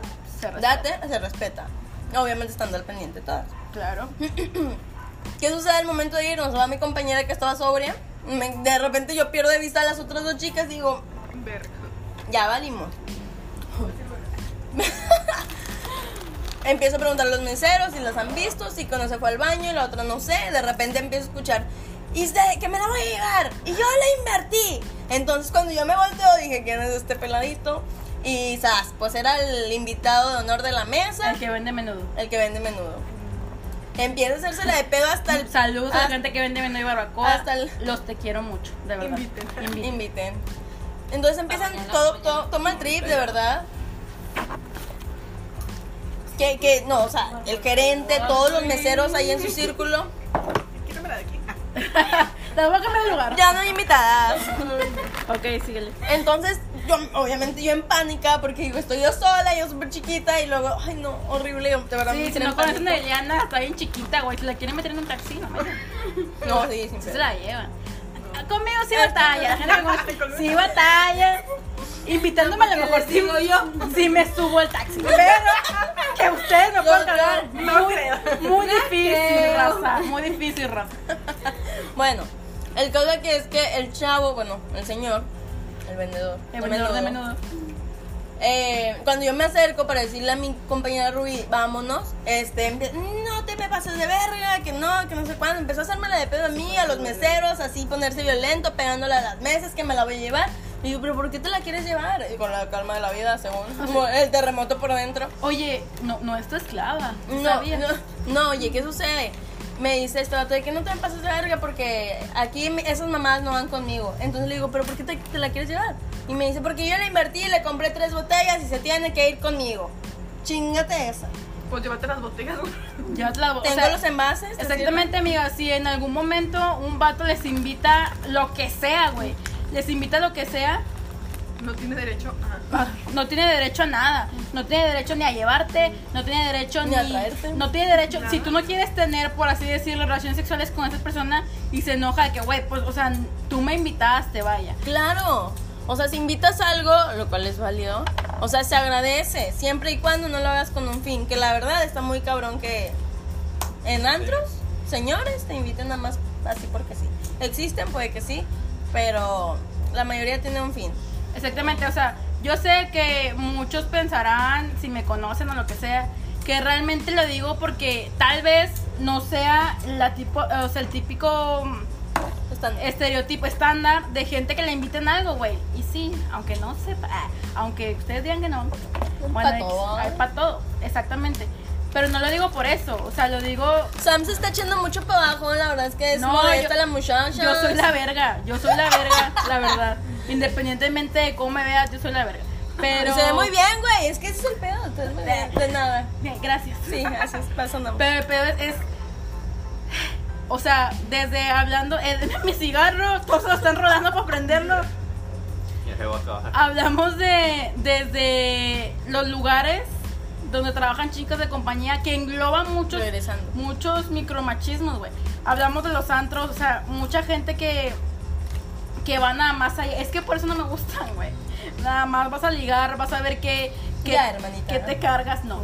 se respeta. Date, se respeta. Obviamente estando al pendiente todas. Claro. [clears throat] ¿Qué sucede al momento de irnos? Va mi compañera que estaba sobria. me- de repente yo pierdo de vista a las otras dos chicas y digo, Verga. ya valimos. [laughs] empiezo a preguntar a los meseros si las han visto, si cuando se fue al baño y la otra no sé. De repente empiezo a escuchar, y de que me la voy a llevar, y yo la invertí. Entonces cuando yo me volteo dije, ¿quién es este peladito? Y sas, pues era el invitado de honor de la mesa, El que vende menudo. el que vende menudo. Empieza a hacerse la de pedo hasta el... Saludos a la gente que vende menudo y barbacoa. hasta el- Los te quiero mucho, de verdad. Inviten. Inviten. Inviten. Entonces empiezan mañana, todo, mañana. todo, toma el trip, de verdad. Que, que, no, o sea, el gerente, todos los meseros ahí en su círculo. Quítamela de aquí. Te voy a cambiar de lugar. Ya no hay invitadas. [laughs] Ok, síguele. Entonces, yo, obviamente yo en pánica, porque digo, estoy yo sola, yo súper chiquita, y luego, ay no, horrible, de verdad me Sí, si entré no en conocen a. Eliana, está bien chiquita, güey. Si la quieren meter en un taxi, no me [laughs] No, sí, Sí se la llevan. Conmigo sí batalla, [laughs] sí batalla. Invitándome a lo mejor sí, sí me subo al taxi. Pero que ustedes me puedan cargar. no muy, creo. muy difícil, raza. Muy difícil, raza. [laughs] Bueno, el caso aquí es que el chavo, bueno, el señor, el vendedor, El vendedor de menudo. Eh, cuando yo me acerco para decirle a mi compañera Rubí, vámonos, este, no te me pases de verga, que no, que no sé cuándo. Empezó a hacerme la de pedo a mí, a los meseros, así ponerse violento, pegándole a las mesas, que me la voy a llevar. Y digo, pero ¿por qué te la quieres llevar? Y con la calma de la vida, según [laughs] como el terremoto por dentro. Oye, no, no es tu esclava. No, no, no, oye, ¿qué sucede? Me dice este vato de que no te me pases de verga porque aquí esas mamás no van conmigo. Entonces le digo, ¿pero por qué te, te la quieres llevar? Y me dice, porque yo le invertí, le compré tres botellas y se tiene que ir conmigo. Chingate esa. Pues llévate las botellas, güey. Ya te la- o Tengo sea, los envases. ¿te Exactamente, amiga. Si en algún momento un vato les invita lo que sea, güey. Les invita lo que sea, No tiene derecho a. ah, no tiene derecho a nada. No tiene derecho ni a llevarte, no tiene derecho Ni ni, a traerte. No tiene derecho. Nada. Si tú no quieres tener, por así decirlo, relaciones sexuales con esa persona y se enoja de que, güey, pues, o sea, tú me invitaste, vaya. Claro. O sea, si invitas algo, lo cual es válido, o sea, se agradece, siempre y cuando no lo hagas con un fin, que la verdad está muy cabrón que en antros, señores, te inviten nada más así porque sí. Existen, puede que sí, pero la mayoría tiene un fin. Exactamente, o sea, yo sé que muchos pensarán, si me conocen o lo que sea, que realmente lo digo porque tal vez no sea la tipo, o sea, el típico Están estereotipo estándar de gente que le inviten a algo, güey. Y sí, aunque no sepa, aunque ustedes digan que no, bueno, hay para todo, exactamente. Pero no lo digo por eso, o sea, lo digo Sam se está echando mucho para abajo, la verdad es que es No, yo- la muchacha. Yo soy la verga, yo soy la verga, la verdad. [laughs] Independientemente de cómo me veas, yo soy la verga. Pero [laughs] Se ve muy bien, güey, es que ese es el pedo, entonces, muy bien, de nada. Bien, gracias. Sí, así es, pasa nada. Pero el pedo es, es- o sea, desde hablando eh, de mi cigarro, todos lo están rodando para prenderlo. Hablamos de desde los lugares donde trabajan chicas de compañía que engloban muchos Regresando. muchos micromachismos, güey. Hablamos de los antros, o sea, mucha gente que que va nada más allá. Es que por eso no me gustan, güey. Nada más vas a ligar, vas a ver qué qué, Ya, qué te cargas, no.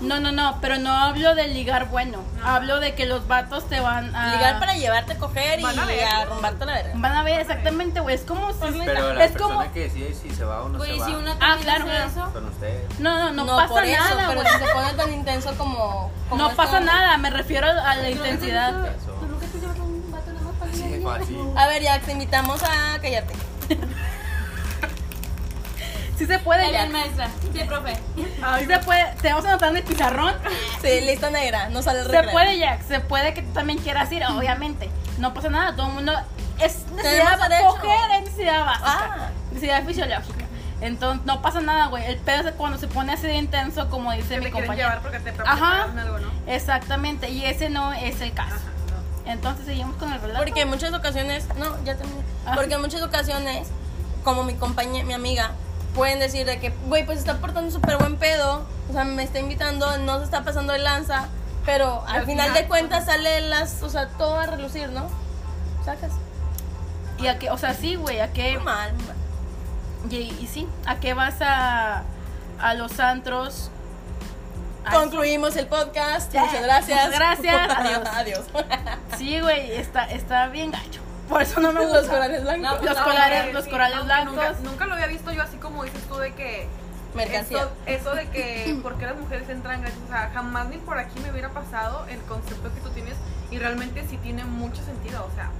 Y. No, no, no, pero no hablo de ligar bueno. Hablo de que los vatos te van a Ligar para llevarte a coger y Van a ver. a la verga. Van a ver exactamente, güey. Es como si. Pero la es persona como. que decide si se va o no se va si una Ah, también claro, hace claro. eso, con ustedes. No, no, no, pasa por eso, nada, pero si se pone tan intenso como... como No esto- pasa nada, me refiero a la intensidad. Fácil. A ver, ya, te invitamos a callarte. Sí se puede, bien, maestra. Sí, profe. Sí se puede. Te vamos a anotar en el pizarrón. Sí, lista negra, no sale el Se puede, Jack. Se puede que tú también quieras ir, obviamente. No pasa nada, todo el mundo. Es necesidad coger, es necesidad básica. Ah. Necesidad fisiológica. Entonces, no pasa nada, güey. El pedo es cuando se pone así de intenso, como dice Que mi te compañero. llevar porque te algo, ¿no? Exactamente, y ese no es el caso. Ajá. Entonces, seguimos con el relato. Porque en muchas ocasiones, no, ya terminé. Ah. Porque en muchas ocasiones, como mi compañera, mi amiga, pueden decir de que, güey, pues está portando súper buen pedo, o sea, me está invitando, no se está pasando de lanza, pero al, al final, final, de cuentas sale las, o sea, todo a relucir, ¿no? Sacas. ¿Y a qué? O sea, sí, güey, ¿a qué? Mal, mal. Y, y sí, ¿a qué vas a, a los antros? Concluimos el podcast. Muchas gracias. muchas gracias. Adiós. Adiós. [laughs] Sí, güey, está, está bien gacho. Por eso no me gusta. Los corales blancos. No, Los no, corales, Sí, los sí, corales no, blancos. Nunca, nunca lo había visto yo así como dices tú de que Mercancía. Eso, eso de que [laughs] por qué las mujeres entran gratis, o sea, jamás ni por aquí me hubiera pasado el concepto que tú tienes y realmente sí tiene mucho sentido, o sea,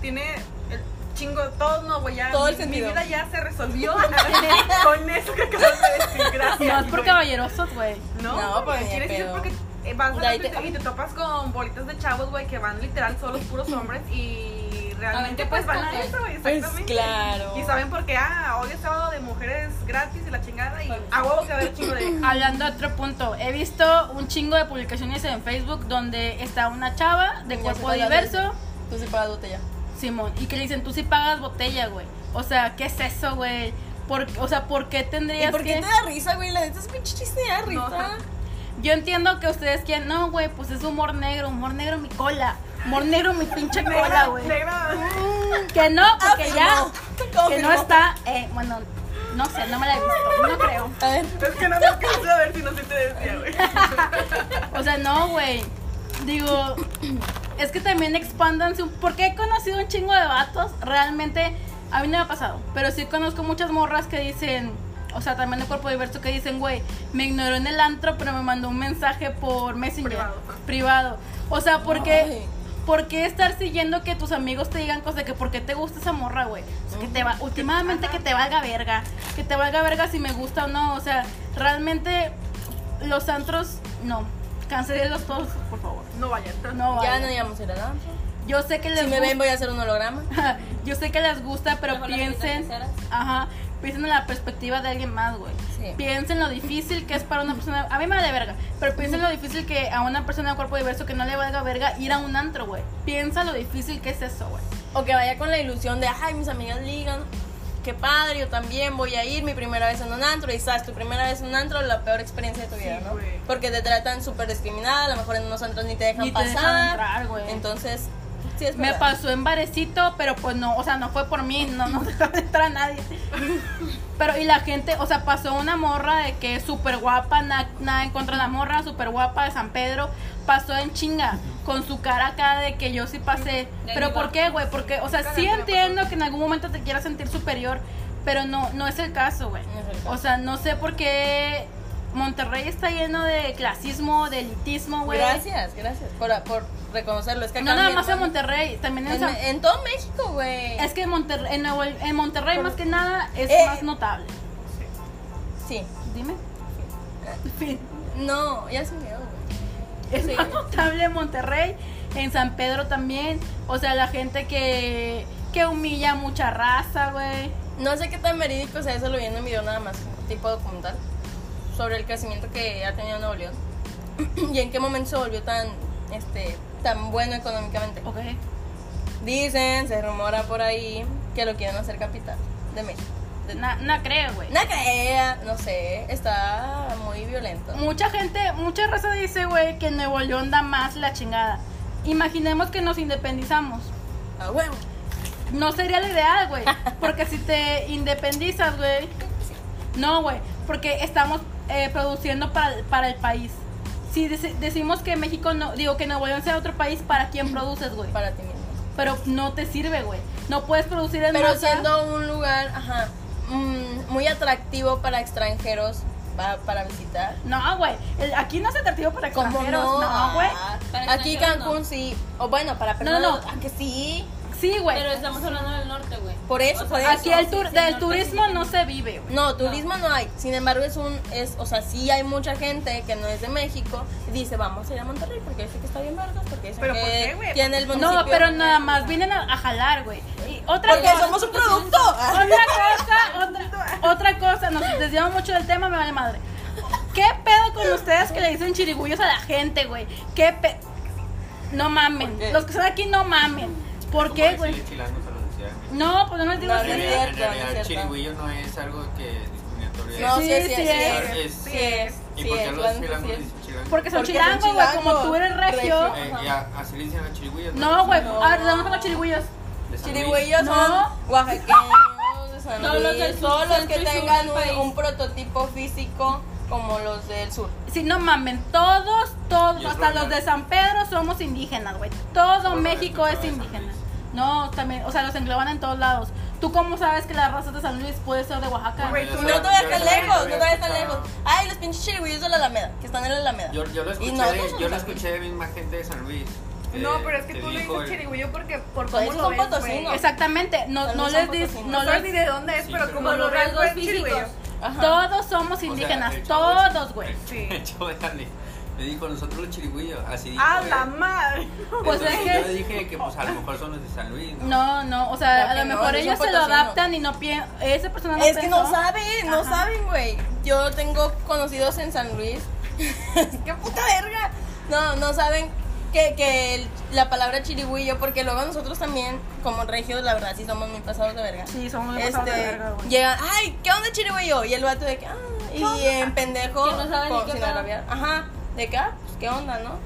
tiene el chingo, todo no, güey, ya Todo el mi, sentido. mi vida ya se resolvió [laughs] [laughs] con eso que acabas de decir, gracias. No es por caballerosos, güey. No, No, pues, güey, quiere decir porque eh, vas a la te- y te topas con bolitas de chavos, güey, que van literal solos puros [clears throat] hombres y realmente ¿qué pues van a eso, güey, Pues, exactamente. claro. Y saben por qué, ah, hoy es sábado de mujeres gratis y la chingada y a huevo que va a haber chingo de... [clears throat] Hablando de otro punto, he visto un chingo de publicaciones en Facebook donde está una chava de Ya cuerpo diverso, Tú sí pagas botella. Simón, y que le dicen, tú sí pagas botella, güey. O sea, ¿qué es eso, güey? Por, o sea, ¿por qué ¿Y tendrías por qué que...? te da risa, güey? La neta es pinche chiste de risa. No. Yo entiendo que ustedes quieren, no, güey, pues es humor negro, humor negro mi cola, humor negro mi pinche cola, güey. Negra. Que no, porque ya, Afirmó. ¿Cómo que no está, eh, bueno, no sé, no me la he visto, no [laughs] creo. A ver. Es que no me alcanzo a ver si no se te decía, güey. [laughs] O sea, no, güey. Digo, es que también expándanse. un- Porque he conocido un chingo de vatos. Realmente, a mí no me ha pasado. Pero sí conozco muchas morras que dicen, o sea, también de cuerpo diverso que dicen, güey, me ignoró en el antro, pero me mandó un mensaje por Messenger. Privado. Privado. O sea, porque. Ay. ¿Por qué estar siguiendo que tus amigos te digan cosas de que por qué te gusta esa morra, güey? O sea, que te va, últimamente que te valga verga, que te valga verga si me gusta o no, o sea, realmente los antros no, cancelenlos todos, por favor. No vayan. No, Ya vayan. no íbamos a ir al antro. Yo sé que les Si me ven, voy a hacer un holograma. gusta, [laughs] yo sé que les gusta, pero Mejor piensen, ajá, piensen en la perspectiva de alguien más, güey. Sí. Piensen lo difícil que es para una persona, a mí me vale verga, pero piensen lo difícil que a una persona de cuerpo diverso que no le valga verga ir a un antro, güey. Piensa lo difícil que es eso, güey. O que vaya con la ilusión de, ay, mis amigas ligan. Qué padre, yo también voy a ir mi primera vez en un antro. Y sabes, tu primera vez en un antro, la peor experiencia de tu vida, Sí, ¿no? güey. Porque te tratan súper discriminada, a lo mejor en unos antros ni te dejan Ni te pasar. dejan entrar. Entonces, sí es Me pasó en barecito, pero pues no, o sea, no fue por mí, no, no [laughs] dejaba entrar a nadie. Pero y la gente, o sea, pasó una morra de que es súper guapa, na- nada en contra de la morra, súper guapa de San Pedro, pasó en chinga, con su cara acá de que yo sí pasé. Pero. ¿por qué, güey? Porque, o sea, sí entiendo que en algún momento te quieras sentir superior, pero no, no es el caso, güey. O sea, no sé por qué Monterrey está lleno de clasismo, de elitismo, güey. Gracias, gracias por, por reconocerlo. Es que No nada más en Monterrey, también en, En, San en todo México, güey. Es que en Monterrey, en, Nuevo- en Monterrey más que nada es Eh. más notable. Sí. Dime. Fin. No, ya se me dio, güey. Es Sí. más notable en Monterrey, en San Pedro también. O sea, la gente que, que humilla a mucha raza, güey. No sé qué tan verídico sea eso, lo vi en un video nada más, tipo documental, sobre el crecimiento que ha tenido Nuevo León. [clears throat] y en qué momento se volvió tan, este, tan bueno económicamente. Ok. Dicen, se rumora por ahí, que lo quieren hacer capital de México. No no creo, güey. No crea, no sé, está muy violento. Mucha gente, mucha raza dice, güey, que Nuevo León da más la chingada. Imaginemos que nos independizamos. A huevo. No sería lo ideal, güey. Porque si te independizas, güey. [laughs] No, güey. Porque estamos eh, produciendo para, para el país. Si dec- decimos que México no, digo que Nuevo León sea otro país, ¿para quién produces, güey? Para ti mismo. Pero no te sirve, güey. No puedes producir en Pero masa. siendo un lugar, ajá, mm, muy atractivo para extranjeros pa- para visitar. No, güey. Aquí no es atractivo para ¿Cómo extranjeros. no? No, güey. Ah, Para Aquí Cancún no. sí. O bueno, para personas. no. Aunque sí. Sí, güey. Pero estamos hablando del norte, güey. Por eso, O por sea, eso. Aquí el tur- sí, del norte turismo sí. no se vive, güey. No, turismo no hay. Sin embargo, es un. es O sea, sí hay mucha gente que no es de México y dice, vamos a ir a Monterrey porque dice que está bien vergas. Porque dicen ¿Pero que por qué, güey? tiene el municipio. No, pero nada más vienen a, a jalar, güey. Y otra Porque cosa, somos un producto. Otra cosa, otra, otra cosa, nos desviamos mucho del tema, me vale madre. ¿Qué pedo con ustedes que le dicen chirigullos a la gente, güey? ¿Qué pe... No mamen. Los que están aquí no mamen. ¿Por Como qué, güey? No, pues no les digo No, En es realidad, chirigüillo no es algo que discriminatorio. No, Sí, sí, sí, sí sí, es. Sí es. ¿Y por qué los chilangos? Porque son Porque chilangos, güey, como tú eres regio. Eh, ya, así le dicen a chirigüillos. No, güey, No. a ver, ¿de dónde son los Luis. Chirigüillos No. son oaxaqueños, de San Todos los Luis, del sur, todos los que tengan un, un prototipo físico como los del sur. Sí, no mamen, todos, todos, hasta los de San Pedro somos indígenas, güey. Todo México es indígena. No, también, o sea, los engloban en todos lados. ¿Tú cómo sabes que la raza de San Luis puede ser de Oaxaca? Güey, Yo tú No tan sé- lejos, no tan escuchaba- lejos. Ay, los pinches chirigüillos de la Alameda, que están en la Alameda. Yo, yo lo escuché, de, yo lo escuché de misma gente de San Luis. No, pero es que tú le dijo dices el- chirigüillo porque por Pues cómo es lo ves, potosino. Exactamente, no, San no les potosinos. no No sabes les ni de dónde es, Sí, pero pero como lo los ves, físicos. chirigüillo. Todos somos o sea, indígenas, todos, güey. Sí. [laughs] Me dijo, nosotros los chirigüillos. Así dijo. ¡A él. la madre! Pues Entonces, es que- Yo dije que pues a lo mejor son los de San Luis. ¿no? No, no, o sea, a lo no, mejor ellos se lo adaptan y no piensan, esa persona no Es que no saben, no Ajá. saben, güey. Yo tengo conocidos en San Luis. [laughs] ¡Qué puta verga! No, no saben que, que el- la palabra chirigüillo, porque luego nosotros también, como regios, la verdad, sí somos muy pasados de verga. Sí, somos muy Este, pasados de verga, güey. llegan, ay, ¿qué onda chirigüillo? Y el vato de que, ah, y en pendejo, no sabe ni qué. Ajá, de que, ah, pues qué onda, ¿no?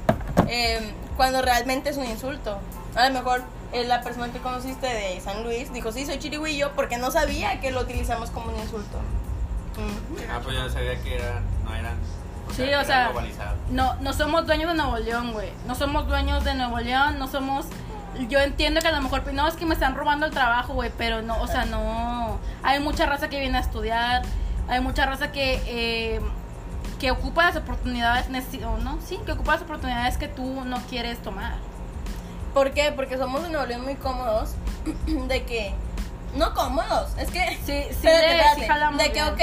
Em, cuando realmente es un insulto. A lo mejor eh, la persona que conociste de San Luis dijo, sí, soy chirigüillo, porque no sabía que lo utilizamos como un insulto. Ujú. Ah, pues yo no sabía que eran, no eran. Sí, o sea, no, no somos dueños de Nuevo León, güey. No somos dueños de Nuevo León, no somos... Yo entiendo que a lo mejor, no, es que me están robando el trabajo, güey, pero no, o sea, no. Hay mucha raza que viene a estudiar, hay mucha raza que, eh, que ocupa las oportunidades, no, sí, que ocupa las oportunidades que tú no quieres tomar. ¿Por qué? Porque somos en Nuevo León muy cómodos [clears throat] de que... No cómodos, es que... Sí, sí, Espérate, sí de que, bien. ok,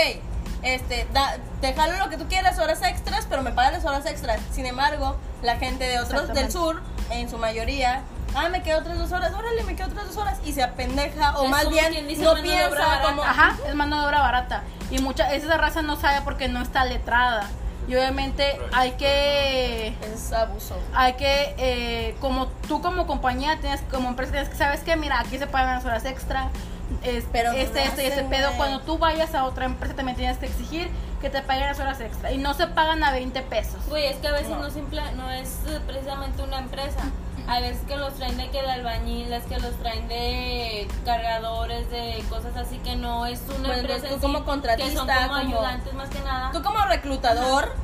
este, da, te jalo lo que tú quieras, horas extras, pero me pagan las horas extras. Sin embargo, la gente de otros del sur, en su mayoría, ah, me quedo otras dos horas, órale, me quedo otras dos horas, y se apendeja, o Es más bien, no piensa barata. como, Ajá, es mano de obra barata. Y mucha, esa raza no sabe porque no está letrada. Y obviamente hay que es abuso. hay que, eh, como tú como compañía, tienes, como empresa, tienes que, ¿sabes qué? Mira, aquí se pagan las horas extra, es, Pero no este, este y ese hacen, pedo. Cuando tú vayas a otra empresa también tienes que exigir que te paguen las horas extra. Y no se pagan a 20 pesos. Güey, es que a veces No. no, simple, no es precisamente una empresa. Hay veces que los traen de que de albañiles, que los traen de cargadores, de cosas así que no es una Bueno, empresa. tú como contratista, que son como, como- ayudantes más que nada. Tú como reclutador,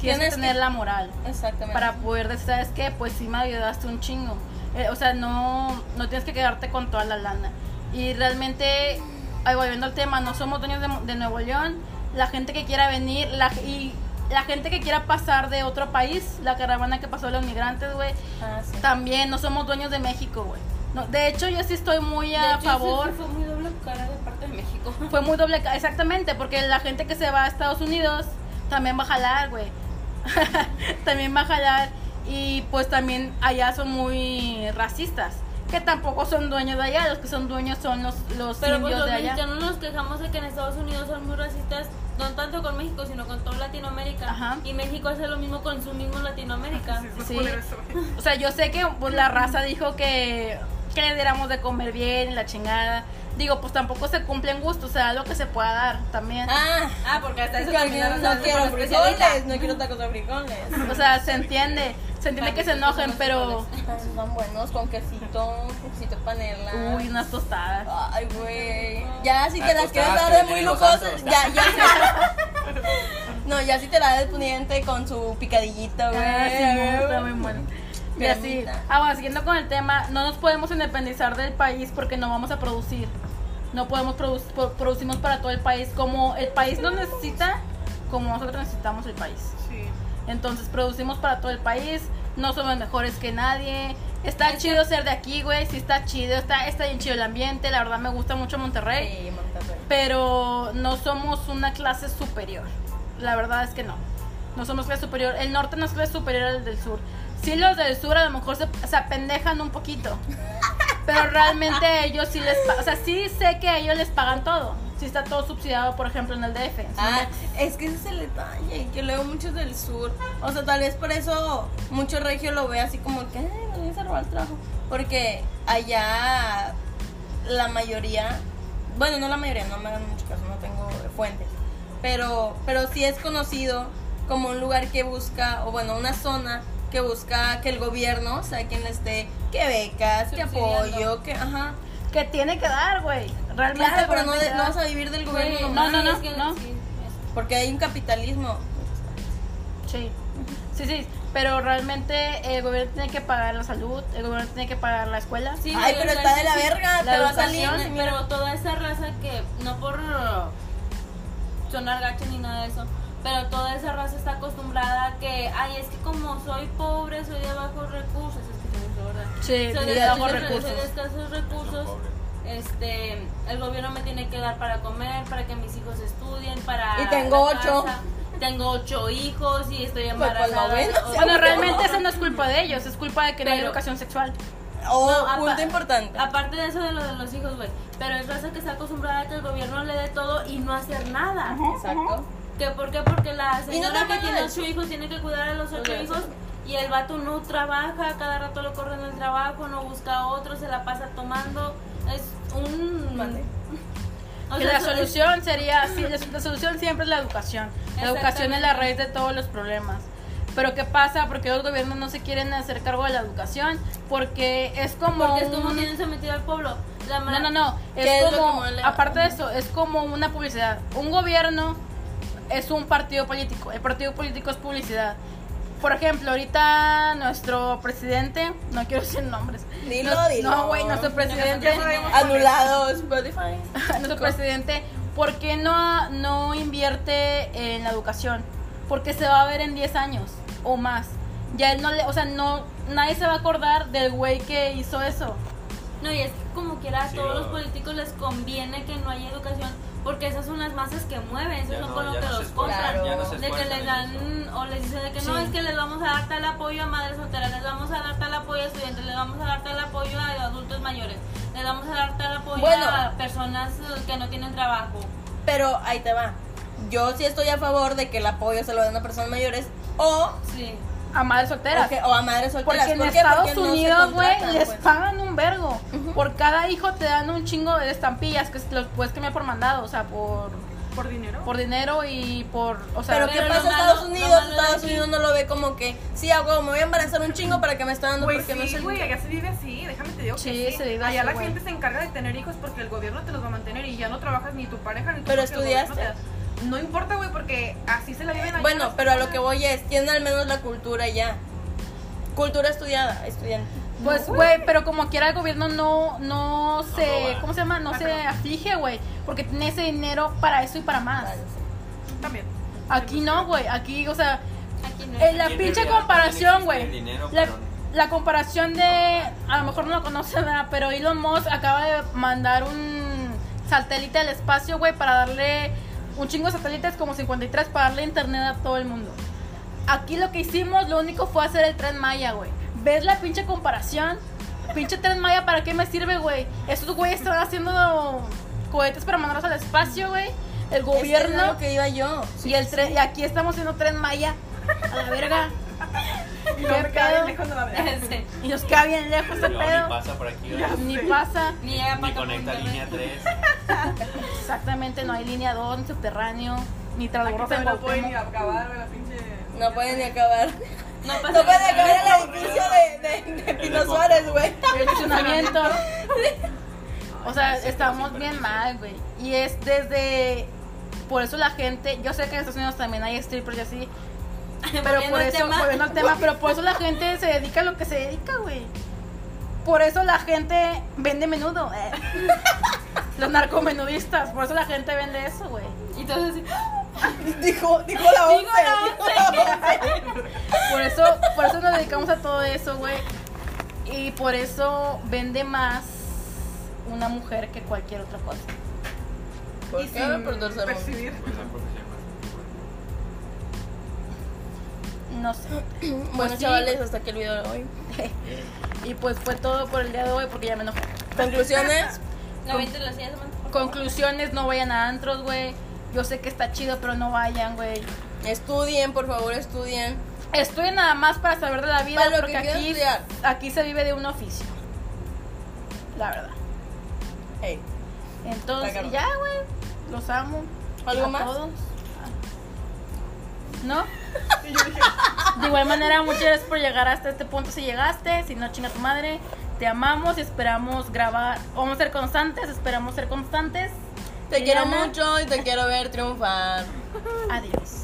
Tienes, que tener la moral. Exactamente. Para poder decir, ¿sabes qué? Pues sí me ayudaste un chingo. Eh, o sea, no, no tienes que quedarte con toda la lana. Y realmente, ay, volviendo al tema, no somos dueños de, de Nuevo León. La gente que quiera venir, la, y la gente que quiera pasar de otro país, la caravana que pasó de los migrantes, güey, Ah, sí. también no somos dueños de México, güey. No, de hecho, yo sí estoy muy a hecho, favor. fue muy doble cara de parte de México. Fue muy doble, [laughs] ca- exactamente, porque la gente que se va a Estados Unidos también va a jalar, güey. [laughs] también va a jalar y pues también allá son muy racistas, que tampoco son dueños de allá, los que son dueños son los, los Pero pues indios los de allá. mexicanos nos quejamos de que en Estados Unidos son muy racistas, no tanto con México, sino con toda Latinoamérica. Ajá. Y México hace lo mismo con su mismo Latinoamérica. Sí. O sea, yo sé que pues, la raza dijo que, que le diéramos de comer bien y la chingada. Digo, pues tampoco se cumplen gustos, o sea, lo que se pueda dar también. Ah, Ah, porque hasta es eso que también no, no quiero frijoles, no quiero tacos de frijoles. O sea, se entiende, se entiende que se enojen, pero... Están buenos con quesito, quesito panela. Uy, unas tostadas. Ay, güey. Ya si te Las quieres dar de muy lujosas, ya, ya. [laughs] No, ya si te la das pudiente con su picadillito, güey. Ah, sí, está muy bueno. Y así, ah, bueno, siguiendo con el tema, no nos podemos independizar del país porque no vamos a producir. No podemos producir, producimos para todo el país. Como el país nos necesita, como nosotros necesitamos el país. Sí. Entonces producimos para todo el país, no somos mejores que nadie. Está chido ser de aquí, güey, sí está chido, está, está bien chido el ambiente, la verdad me gusta mucho Monterrey, Sí, Monterrey. pero no somos una clase superior. La verdad es que no. No somos clase superior. El norte no es clase superior al del sur. Sí, los del sur a lo mejor se, se apendejan un poquito. Pero realmente ellos sí les pagan. O sea, sí sé que ellos les pagan todo. Sí está todo subsidiado, por ejemplo, en el DF. ¿sí? Ah, es que ese es el detalle, que luego muchos del sur, o sea, tal vez por eso mucho regio lo ve así como que, ay, nos vienes a robar el trabajo, porque allá la mayoría, bueno, no la mayoría, no me hagan mucho caso, no tengo fuentes, pero, pero sí es conocido como un lugar que busca, o bueno, una zona que busca que el gobierno, o sea, quien esté, que becas, que apoyo, que, ajá, Que tiene que dar, güey. Realmente. claro, pero no, de- no vas a vivir del gobierno nomás, no, no, es que- no. sí, es- porque hay un capitalismo. Sí, sí, sí, pero realmente el gobierno tiene que pagar la salud, el gobierno tiene que pagar la escuela. Sí, Ay, pero está de la verga, La te va a salir. Pero toda esa raza que, no por sonar gacho ni nada de eso, pero toda esa raza está acostumbrada a que, ay, es que como soy pobre, soy de bajos recursos, es que soy ¿verdad? Sí, Soy de de, bajos soy de- recursos. soy de escasos recursos. Este, el gobierno me tiene que dar para comer, para que mis hijos estudien, para Y tengo la ocho. casa. Tengo ocho hijos y estoy Pues, pues, embarazada. sea, Bueno, [laughs] realmente eso no es culpa de ellos, es culpa de que no hay educación sexual. Oh, No, punto importante. Aparte de eso de lo de los hijos, güey. Pero es raza que está acostumbrada a que el gobierno le dé todo y no hacer nada. Exacto. ¿Que ¿Por qué? Porque la Y no señora te que tiene ocho hijos tiene que cuidar a los ocho Oye, hijos y el vato no trabaja, cada rato lo corren del trabajo, no busca a otro, se la pasa tomando. Es un... Mande. [laughs] O sea, la eso es- solución sería, sí, la, la solución siempre es la educación. La educación es la raíz de todos los problemas. Pero ¿qué pasa? Porque los gobiernos no se quieren hacer cargo de la educación, porque es como... Porque es como un- tienen sometido al pueblo. La No, no, no. ¿Qué Es es lo como, mole? aparte de eso, es como una publicidad. Un gobierno es un partido político. El partido político es publicidad. Por ejemplo, ahorita nuestro presidente, no quiero decir nombres. Dilo, no, dilo. No, güey, nuestro presidente. Anulado Spotify. [laughs] nuestro presidente, ¿por qué no, no invierte en la educación? Porque se va a ver en 10 años o más. Ya él no le, o sea, no, nadie se va a acordar del güey que hizo eso. No, y es que como quiera a Sí, todos lo- los políticos les conviene que no haya educación porque esas son las masas que mueven, eso Ya son no- con lo que no los compran. se de que les dan, o les dicen de que no, es que les vamos a dar tal apoyo a madres solteras, les vamos a dar tal apoyo a estudiantes, les vamos a dar tal apoyo a adultos mayores, les vamos a dar tal apoyo Bueno. a personas eh, que no tienen trabajo. Pero ahí te va. Yo sí estoy a favor de que el apoyo se lo den a personas mayores o, Sí. A madres solteras. o, a madres solteras. Porque en. Estados Porque no Unidos, güey, contratan, les pues. pagan un vergo. Por cada hijo te dan un chingo de estampillas que los puedes cambiar por mandado, o sea, por, ¿Por dinero? por dinero y por, o sea, Pero ¿qué pasa en Estados Unidos? Estados Unidos no lo ve como que, sí, hago, me voy a embarazar un chingo para que me está dando porque no sí, es el... güey, allá se vive así, déjame te digo que Sí, se vive allá así, la gente se encarga de tener hijos porque el gobierno te los va a mantener y ya no trabajas ni tu pareja ni tu Pero estudiaste. No importa, güey, porque así se la viven allá. Bueno, pero a lo que voy es, tienen al menos la cultura ya. Cultura estudiada, estudiante. pues, güey, pero como quiera el gobierno no, no se. ¿cómo se llama? No se aflige, güey, porque tiene ese dinero para eso y para más. También. Aquí no, güey, aquí, o sea, Aquí no. la Aquí pinche realidad comparación, güey. La, pero- la comparación de, a lo mejor no lo conocen, ¿verdad? pero Elon Musk acaba de mandar un satélite al espacio, güey, para darle un chingo de satélites, como 53, para darle internet a todo el mundo. Aquí lo que hicimos, lo único fue hacer el tren Maya, güey. ¿Ves la pinche comparación? Pinche tren Maya, ¿para qué me sirve, güey? Esos güeyes están haciendo cohetes para mandarlos al espacio, güey. El Gobierno gobierno lo que iba yo. y el tren, y aquí estamos haciendo tren Maya. A la verga. Y ¿Qué no me queda pedo? bien lejos de la verdad. [laughs] Sí. Y nos queda bien lejos ese ni pedo. pasa por aquí, ¿verdad? Ni pasa. Ni llega ni para conecta línea punto [laughs] 3. Exactamente, no hay línea 2, ni subterráneo, ni Aquí transbordo no pueden ni acabar, güey, la pinche. No pueden ni acabar. No [laughs] pasa No pueden acabar el edificio de, de, de Pino Suárez, güey. El estacionamiento. O sea, estamos bien mal, güey. Y es desde. Por eso la gente. Yo sé que en Estados Unidos también hay strippers y así. [laughs] Pero por eso, tema. volviendo al tema, pero por eso la gente se dedica a lo que se dedica, güey. Por eso la gente vende menudo. eh. [laughs] Los narcomenudistas, por eso la gente vende eso, güey. Y entonces, [laughs] Dijo, dijo la once. Dijo la once. Por eso, por eso nos dedicamos a todo eso, güey. Y por eso vende más una mujer que cualquier otra cosa. ¿Por Y qué? sin Por percibir. Pues No sé. [clears throat] Bueno, Pues sí. chavales, hasta aquí el video de hoy. [laughs] Y pues fue todo por el día de hoy porque ya me enojé. Conclusiones. [laughs] favor. Conclusiones, no vayan a antros, güey. Yo sé que está chido, pero no vayan, güey. Estudien, por favor, estudien. Estoy nada más para saber de la vida Para porque aquí, estudiar. aquí se vive de un oficio. La verdad. Hey. Entonces, ya, güey. Los amo. ¿Algo a más? Todos. ¿No? De igual manera, muchas gracias por llegar hasta este punto si llegaste. Si no, chinga tu madre. Te amamos y esperamos grabar. Vamos a ser constantes, esperamos ser constantes. Te quiero mucho y te quiero ver triunfar. [laughs] Adiós.